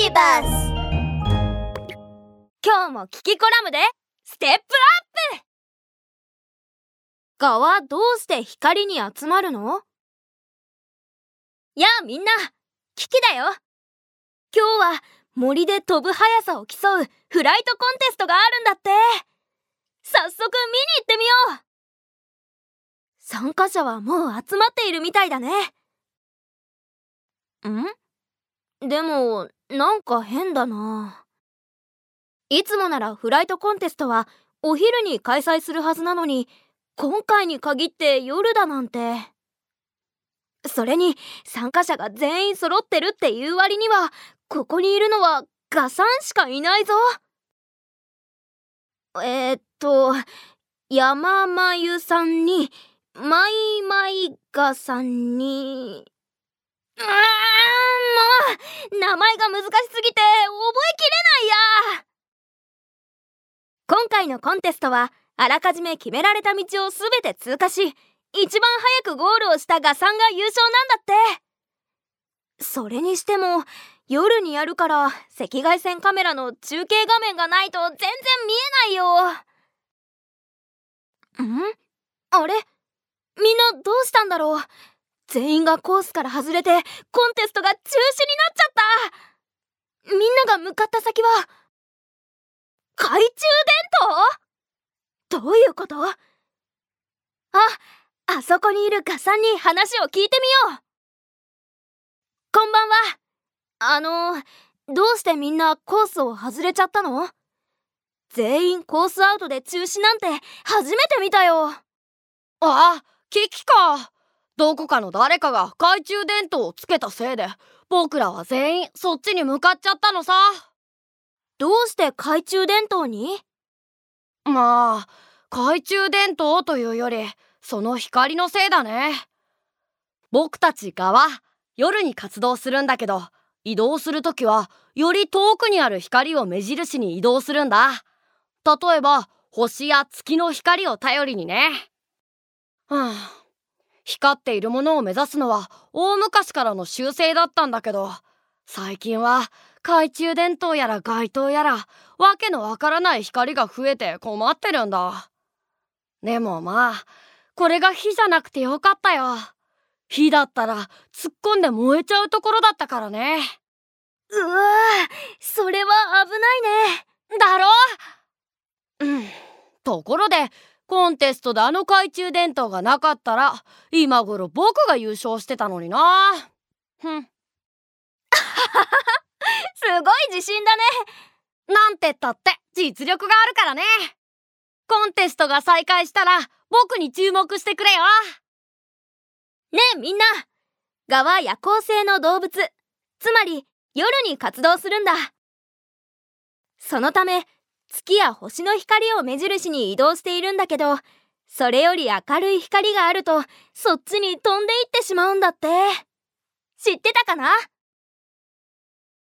ビバス今日もキキコラムでステップアップ。蛾はどうして光に集まるの？やあみんなキキだよ。今日は森で飛ぶ速さを競うフライトコンテストがあるんだって。早速見に行ってみよう。参加者はもう集まっているみたいだね。ん？でもなんか変だな。いつもならフライトコンテストはお昼に開催するはずなのに今回に限って夜だなんて。それに参加者が全員揃ってるっていう割にはここにいるのはガさんしかいないぞ。えー、っと山まゆさんにマイマイガさんに。うー名前が難しすぎて覚えきれないや。今回のコンテストはあらかじめ決められた道を全て通過し一番早くゴールをしたガさんが優勝なんだって。それにしても夜にやるから赤外線カメラの中継画面がないと全然見えないよ。ん？あれ？みんなどうしたんだろう？全員がコースから外れてコンテストが中止になっちゃった。みんなが向かった先は懐中電灯？どういうこと？あ、あそこにいるガさんに話を聞いてみよう。こんばんは。あのどうしてみんなコースを外れちゃったの？全員コースアウトで中止なんて初めて見たよ。ああキキか。どこかの誰かが懐中電灯をつけたせいで僕らは全員そっちに向かっちゃったのさ。どうして懐中電灯に？まあ懐中電灯というよりその光のせいだね。僕たち側は夜に活動するんだけど移動するときはより遠くにある光を目印に移動するんだ。例えば星や月の光を頼りにね。はあ光っているものを目指すのは大昔からの習性だったんだけど最近は懐中電灯やら街灯やらわけのわからない光が増えて困ってるんだ。でもまあこれが火じゃなくてよかったよ。火だったら突っ込んで燃えちゃうところだったからね。うわそれは危ないね。だろうん。ところでコンテストであの懐中電灯がなかったら今頃僕が優勝してたのにな。ふん。すごい自信だね。なんてったって実力があるからね。コンテストが再開したら僕に注目してくれよ。ねえみんな。蛾は夜行性の動物。つまり夜に活動するんだ。そのため月や星の光を目印に移動しているんだけどそれより明るい光があるとそっちに飛んでいってしまうんだって。知ってたかな？